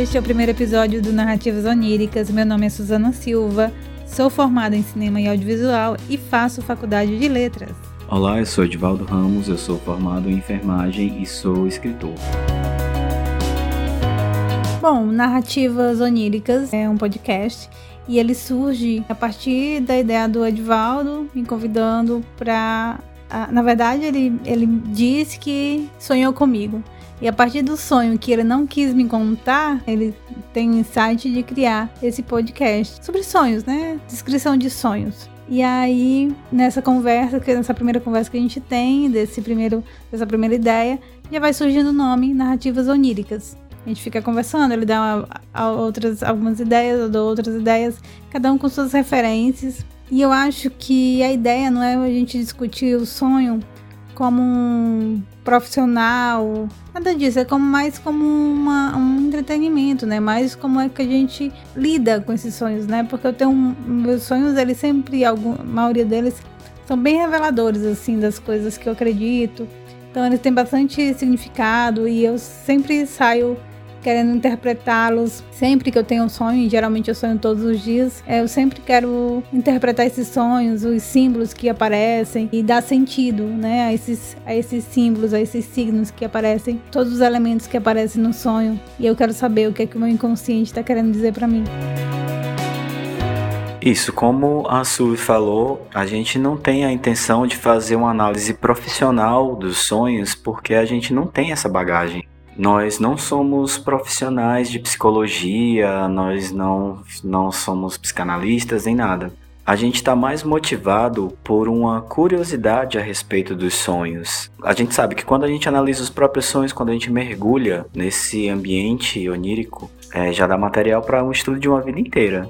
Este é o primeiro episódio do Narrativas Oníricas. Meu nome é Suzana Silva, sou formada em cinema e audiovisual e faço faculdade de letras. Olá, eu sou Edivaldo Ramos, eu sou formado em enfermagem e sou escritor. Bom, Narrativas Oníricas é um podcast e ele surge a partir da ideia do Edivaldo me convidando para. Na verdade, ele, ele disse que sonhou comigo. E a partir do sonho que ele não quis me contar, ele tem insight de criar esse podcast sobre sonhos, né? Descrição de sonhos. E aí, nessa conversa, nessa primeira conversa que a gente tem, desse primeiro, dessa primeira ideia, já vai surgindo o nome Narrativas Oníricas. A gente fica conversando, ele dá outras, algumas ideias, eu dou outras ideias, cada um com suas referências. E eu acho que a ideia não é a gente discutir o sonho como um profissional, nada disso, é como mais como uma, um entretenimento, né? Mais como é que a gente lida com esses sonhos, né? Porque eu tenho meus sonhos, eles sempre, a maioria deles são bem reveladores assim das coisas que eu acredito. Então eles têm bastante significado e eu sempre saio querendo interpretá-los. Sempre que eu tenho um sonho, e geralmente eu sonho todos os dias, é, eu sempre quero interpretar esses sonhos, os símbolos que aparecem e dar sentido, né, a esses, a esses símbolos, a esses signos que aparecem, todos os elementos que aparecem no sonho. E eu quero saber o que é que o meu inconsciente está querendo dizer para mim. Isso, como a Sui falou, a gente não tem a intenção de fazer uma análise profissional dos sonhos porque a gente não tem essa bagagem. Nós não somos profissionais de psicologia, nós não, não somos psicanalistas nem nada. A gente está mais motivado por uma curiosidade a respeito dos sonhos. A gente sabe que quando a gente analisa os próprios sonhos, quando a gente mergulha nesse ambiente onírico, é, já dá material para um estudo de uma vida inteira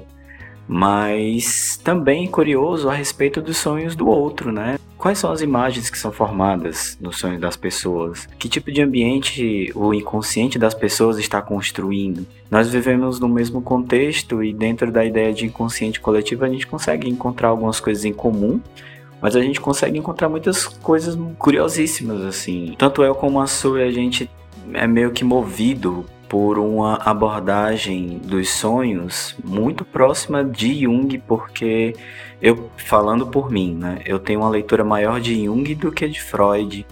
mas também curioso a respeito dos sonhos do outro, né? Quais são as imagens que são formadas nos sonhos das pessoas? Que tipo de ambiente o inconsciente das pessoas está construindo? Nós vivemos no mesmo contexto e dentro da ideia de inconsciente coletivo a gente consegue encontrar algumas coisas em comum, mas a gente consegue encontrar muitas coisas curiosíssimas assim. Tanto eu como a Sue a gente é meio que movido por uma abordagem dos sonhos muito próxima de Jung, porque eu falando por mim, né, eu tenho uma leitura maior de Jung do que de Freud,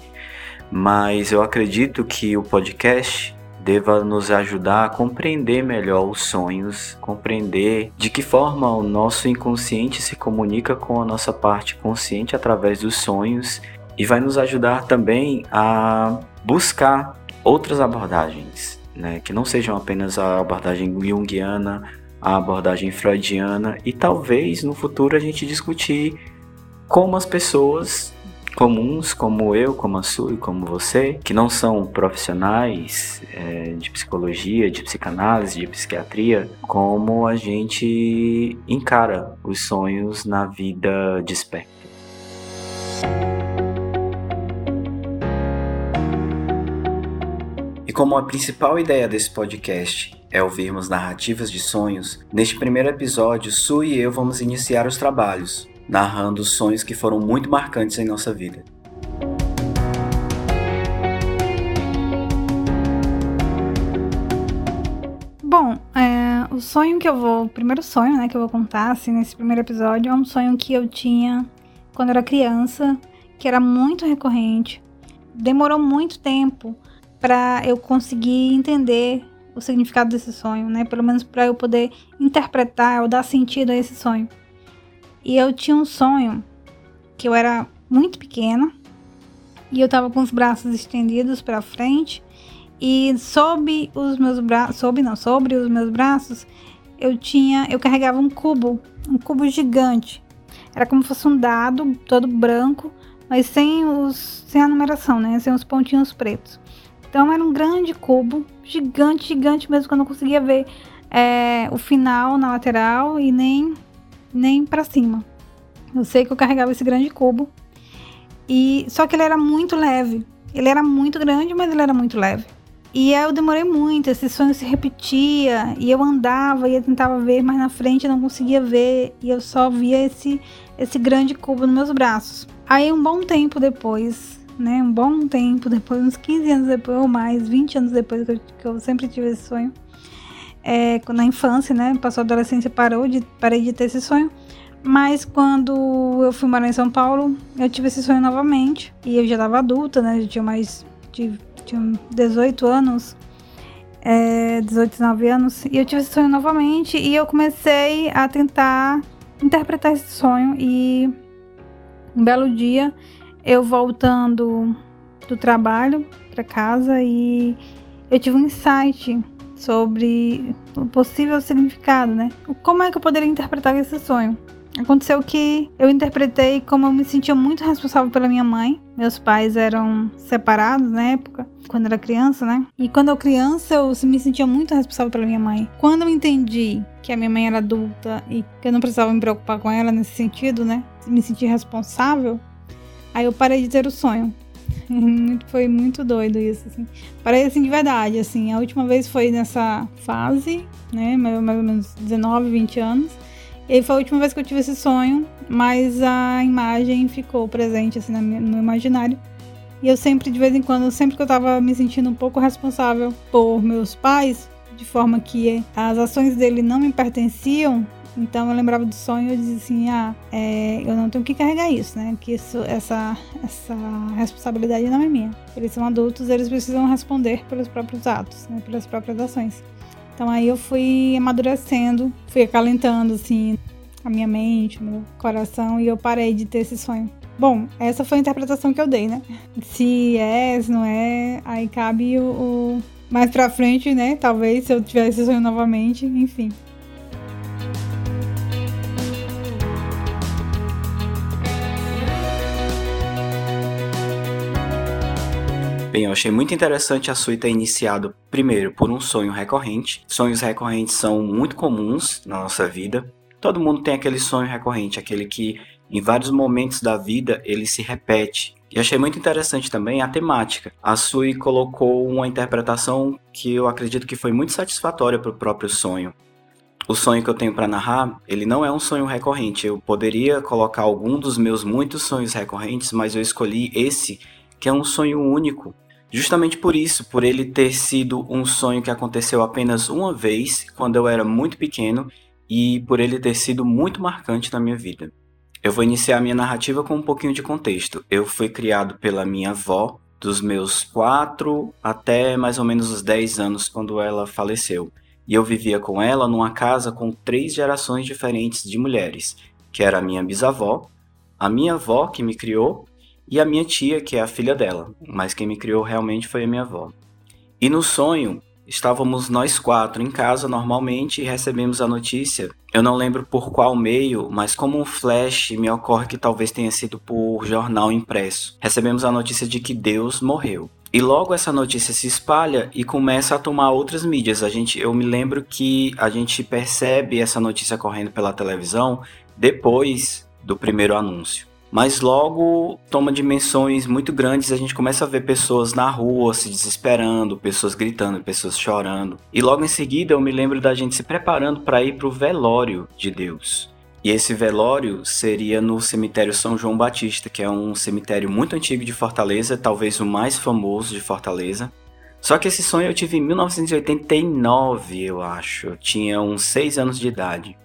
mas eu acredito que o podcast deva nos ajudar a compreender melhor os sonhos, compreender de que forma o nosso inconsciente se comunica com a nossa parte consciente através dos sonhos e vai nos ajudar também a buscar outras abordagens né, que não sejam apenas a abordagem junguiana, a abordagem freudiana e talvez no futuro a gente discutir como as pessoas comuns, como eu, como a Su e como você, que não são profissionais é, de psicologia, de psicanálise, de psiquiatria, como a gente encara os sonhos na vida desperta. Como a principal ideia desse podcast é ouvirmos narrativas de sonhos, neste primeiro episódio, Su e eu vamos iniciar os trabalhos, narrando sonhos que foram muito marcantes em nossa vida. Bom, é, o sonho que eu vou. O primeiro sonho né, que eu vou contar assim, nesse primeiro episódio é um sonho que eu tinha quando era criança, que era muito recorrente. Demorou muito tempo para eu conseguir entender o significado desse sonho, né? Pelo menos para eu poder interpretar ou dar sentido a esse sonho. E eu tinha um sonho que eu era muito pequena e eu estava com os braços estendidos para frente e sob os meus braços, sob não, sobre os meus braços, eu tinha, eu carregava um cubo, um cubo gigante. Era como se fosse um dado todo branco, mas sem os sem a numeração, né? Sem os pontinhos pretos. Então era um grande cubo, gigante, gigante mesmo, que eu não conseguia ver é, o final na lateral e nem, nem para cima. Eu sei que eu carregava esse grande cubo. E só que ele era muito leve. Ele era muito grande, mas ele era muito leve. E aí eu demorei muito, esse sonho se repetia, e eu andava e eu tentava ver mais na frente, não conseguia ver, e eu só via esse esse grande cubo nos meus braços. Aí um bom tempo depois, né? Um bom tempo depois, uns 15 anos depois ou mais, 20 anos depois que eu, que eu sempre tive esse sonho. é, na infância, né? Passou a adolescência, parou de, parei de ter esse sonho. Mas quando eu fui morar em São Paulo, eu tive esse sonho novamente. E eu já estava adulta, né? Já tinha mais de tinha 18 anos. É, 18, 19 anos. E eu tive esse sonho novamente. E eu comecei a tentar interpretar esse sonho. E um belo dia, eu voltando do trabalho para casa e eu tive um insight sobre o possível significado, né? Como é que eu poderia interpretar esse sonho? Aconteceu que eu interpretei como eu me sentia muito responsável pela minha mãe. Meus pais eram separados na época, quando era criança, né? E quando eu criança, eu me sentia muito responsável pela minha mãe. Quando eu entendi que a minha mãe era adulta e que eu não precisava me preocupar com ela nesse sentido, né? Me sentir responsável, aí eu parei de ter o sonho. foi muito doido isso, assim. Parei assim de verdade, assim. A última vez foi nessa fase, né? Mais ou menos 19, 20 anos. E foi a última vez que eu tive esse sonho, mas a imagem ficou presente assim no meu imaginário. E eu sempre, de vez em quando, sempre que eu tava me sentindo um pouco responsável por meus pais, de forma que as ações dele não me pertenciam, então eu lembrava do sonho e dizia assim, ah, é, eu não tenho que carregar isso, né? Que isso, essa, essa responsabilidade não é minha. Eles são adultos, eles precisam responder pelos próprios atos, né? pelas próprias ações. Então aí eu fui amadurecendo, fui acalentando assim a minha mente, meu coração e eu parei de ter esse sonho. Bom, essa foi a interpretação que eu dei, né? Se é, se não é, aí cabe o, o mais pra frente, né? Talvez se eu tivesse esse sonho novamente, enfim. Bem, eu achei muito interessante a Sui ter iniciado primeiro por um sonho recorrente. Sonhos recorrentes são muito comuns na nossa vida. Todo mundo tem aquele sonho recorrente, aquele que em vários momentos da vida ele se repete. E achei muito interessante também a temática. A Sui colocou uma interpretação que eu acredito que foi muito satisfatória para o próprio sonho. O sonho que eu tenho para narrar, ele não é um sonho recorrente. Eu poderia colocar algum dos meus muitos sonhos recorrentes, mas eu escolhi esse que é um sonho único. Justamente por isso, por ele ter sido um sonho que aconteceu apenas uma vez, quando eu era muito pequeno, e por ele ter sido muito marcante na minha vida. Eu vou iniciar minha narrativa com um pouquinho de contexto. Eu fui criado pela minha avó, dos meus 4 até mais ou menos os 10 anos, quando ela faleceu. E eu vivia com ela numa casa com três gerações diferentes de mulheres, que era a minha bisavó, a minha avó que me criou e a minha tia, que é a filha dela, mas quem me criou realmente foi a minha avó. E no sonho, estávamos nós quatro em casa normalmente e recebemos a notícia. Eu não lembro por qual meio, mas como um flash me ocorre que talvez tenha sido por jornal impresso. Recebemos a notícia de que Deus morreu. E logo essa notícia se espalha e começa a tomar outras mídias. A gente, eu me lembro que a gente percebe essa notícia correndo pela televisão depois do primeiro anúncio. Mas logo toma dimensões muito grandes, a gente começa a ver pessoas na rua se desesperando, pessoas gritando, pessoas chorando. E logo em seguida eu me lembro da gente se preparando para ir para o velório de Deus. E esse velório seria no cemitério São João Batista, que é um cemitério muito antigo de Fortaleza, talvez o mais famoso de Fortaleza. Só que esse sonho eu tive em 1989, eu acho. Eu tinha uns 6 anos de idade.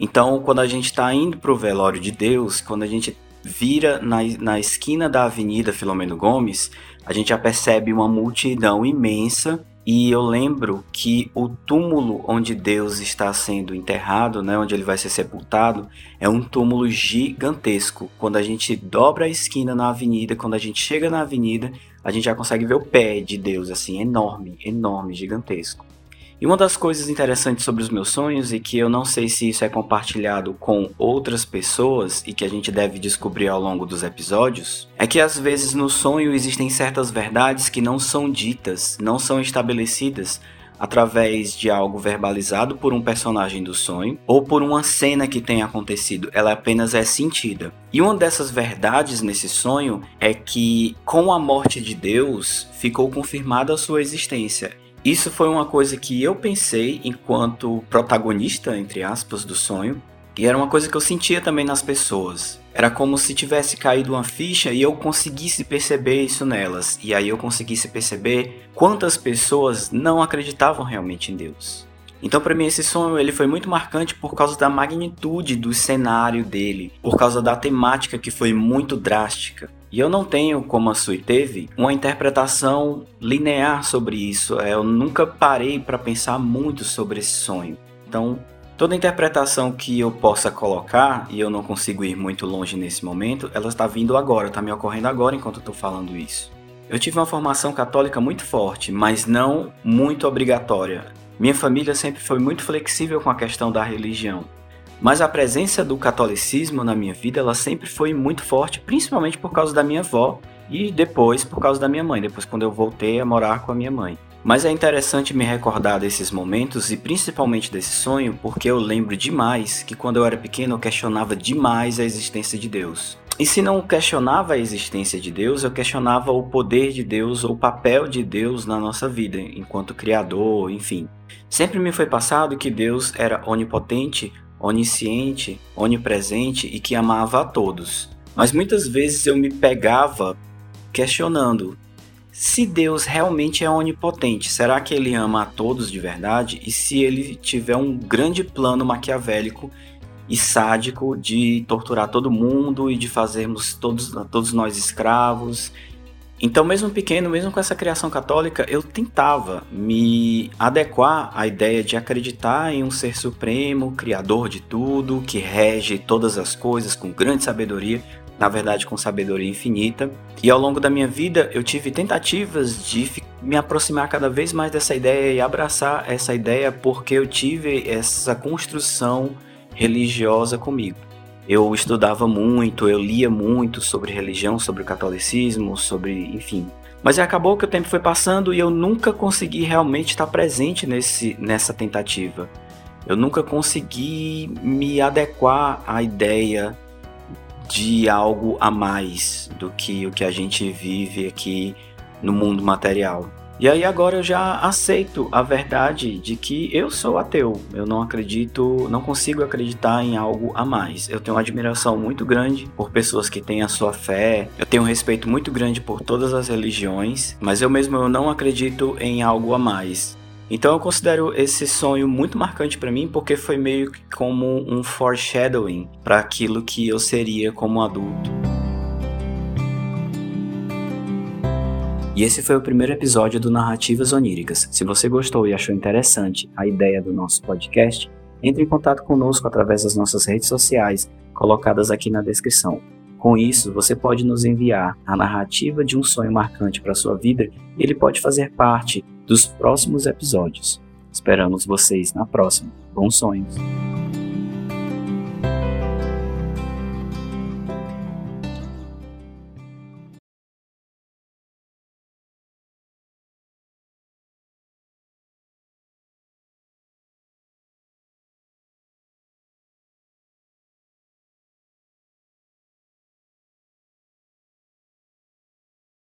Então, quando a gente está indo para o velório de Deus, quando a gente vira na, na esquina da Avenida Filomeno Gomes, a gente já percebe uma multidão imensa e eu lembro que o túmulo onde Deus está sendo enterrado, né, onde ele vai ser sepultado, é um túmulo gigantesco. Quando a gente dobra a esquina na avenida, quando a gente chega na avenida, a gente já consegue ver o pé de Deus, assim, enorme, enorme, gigantesco. E uma das coisas interessantes sobre os meus sonhos e que eu não sei se isso é compartilhado com outras pessoas e que a gente deve descobrir ao longo dos episódios, é que às vezes no sonho existem certas verdades que não são ditas, não são estabelecidas através de algo verbalizado por um personagem do sonho ou por uma cena que tenha acontecido, ela apenas é sentida. E uma dessas verdades nesse sonho é que com a morte de Deus ficou confirmada a sua existência isso foi uma coisa que eu pensei enquanto protagonista, entre aspas, do sonho, e era uma coisa que eu sentia também nas pessoas. Era como se tivesse caído uma ficha e eu conseguisse perceber isso nelas. E aí eu conseguisse perceber quantas pessoas não acreditavam realmente em Deus. Então, para mim, esse sonho ele foi muito marcante por causa da magnitude do cenário dele, por causa da temática que foi muito drástica. E eu não tenho, como a Sui teve, uma interpretação linear sobre isso. É, eu nunca parei para pensar muito sobre esse sonho. Então, toda interpretação que eu possa colocar, e eu não consigo ir muito longe nesse momento, ela está vindo agora, está me ocorrendo agora enquanto eu estou falando isso. Eu tive uma formação católica muito forte, mas não muito obrigatória. Minha família sempre foi muito flexível com a questão da religião. Mas a presença do catolicismo na minha vida, ela sempre foi muito forte, principalmente por causa da minha avó e depois por causa da minha mãe, depois quando eu voltei a morar com a minha mãe. Mas é interessante me recordar desses momentos e principalmente desse sonho, porque eu lembro demais que quando eu era pequeno eu questionava demais a existência de Deus. E se não questionava a existência de Deus, eu questionava o poder de Deus ou o papel de Deus na nossa vida, enquanto Criador, enfim. Sempre me foi passado que Deus era onipotente, onisciente, onipresente e que amava a todos. Mas muitas vezes eu me pegava questionando: se Deus realmente é onipotente, será que ele ama a todos de verdade? E se ele tiver um grande plano maquiavélico e sádico de torturar todo mundo e de fazermos todos, todos nós escravos. Então, mesmo pequeno, mesmo com essa criação católica, eu tentava me adequar à ideia de acreditar em um ser supremo, criador de tudo, que rege todas as coisas com grande sabedoria, na verdade com sabedoria infinita. E ao longo da minha vida, eu tive tentativas de me aproximar cada vez mais dessa ideia e abraçar essa ideia porque eu tive essa construção religiosa comigo. Eu estudava muito, eu lia muito sobre religião, sobre o catolicismo, sobre, enfim. Mas acabou que o tempo foi passando e eu nunca consegui realmente estar presente nesse, nessa tentativa. Eu nunca consegui me adequar à ideia de algo a mais do que o que a gente vive aqui no mundo material. E aí agora eu já aceito a verdade de que eu sou ateu. Eu não acredito, não consigo acreditar em algo a mais. Eu tenho uma admiração muito grande por pessoas que têm a sua fé. Eu tenho um respeito muito grande por todas as religiões, mas eu mesmo eu não acredito em algo a mais. Então eu considero esse sonho muito marcante para mim porque foi meio que como um foreshadowing para aquilo que eu seria como adulto. E esse foi o primeiro episódio do Narrativas Oníricas. Se você gostou e achou interessante a ideia do nosso podcast, entre em contato conosco através das nossas redes sociais, colocadas aqui na descrição. Com isso, você pode nos enviar a narrativa de um sonho marcante para sua vida e ele pode fazer parte dos próximos episódios. Esperamos vocês na próxima. Bons sonhos!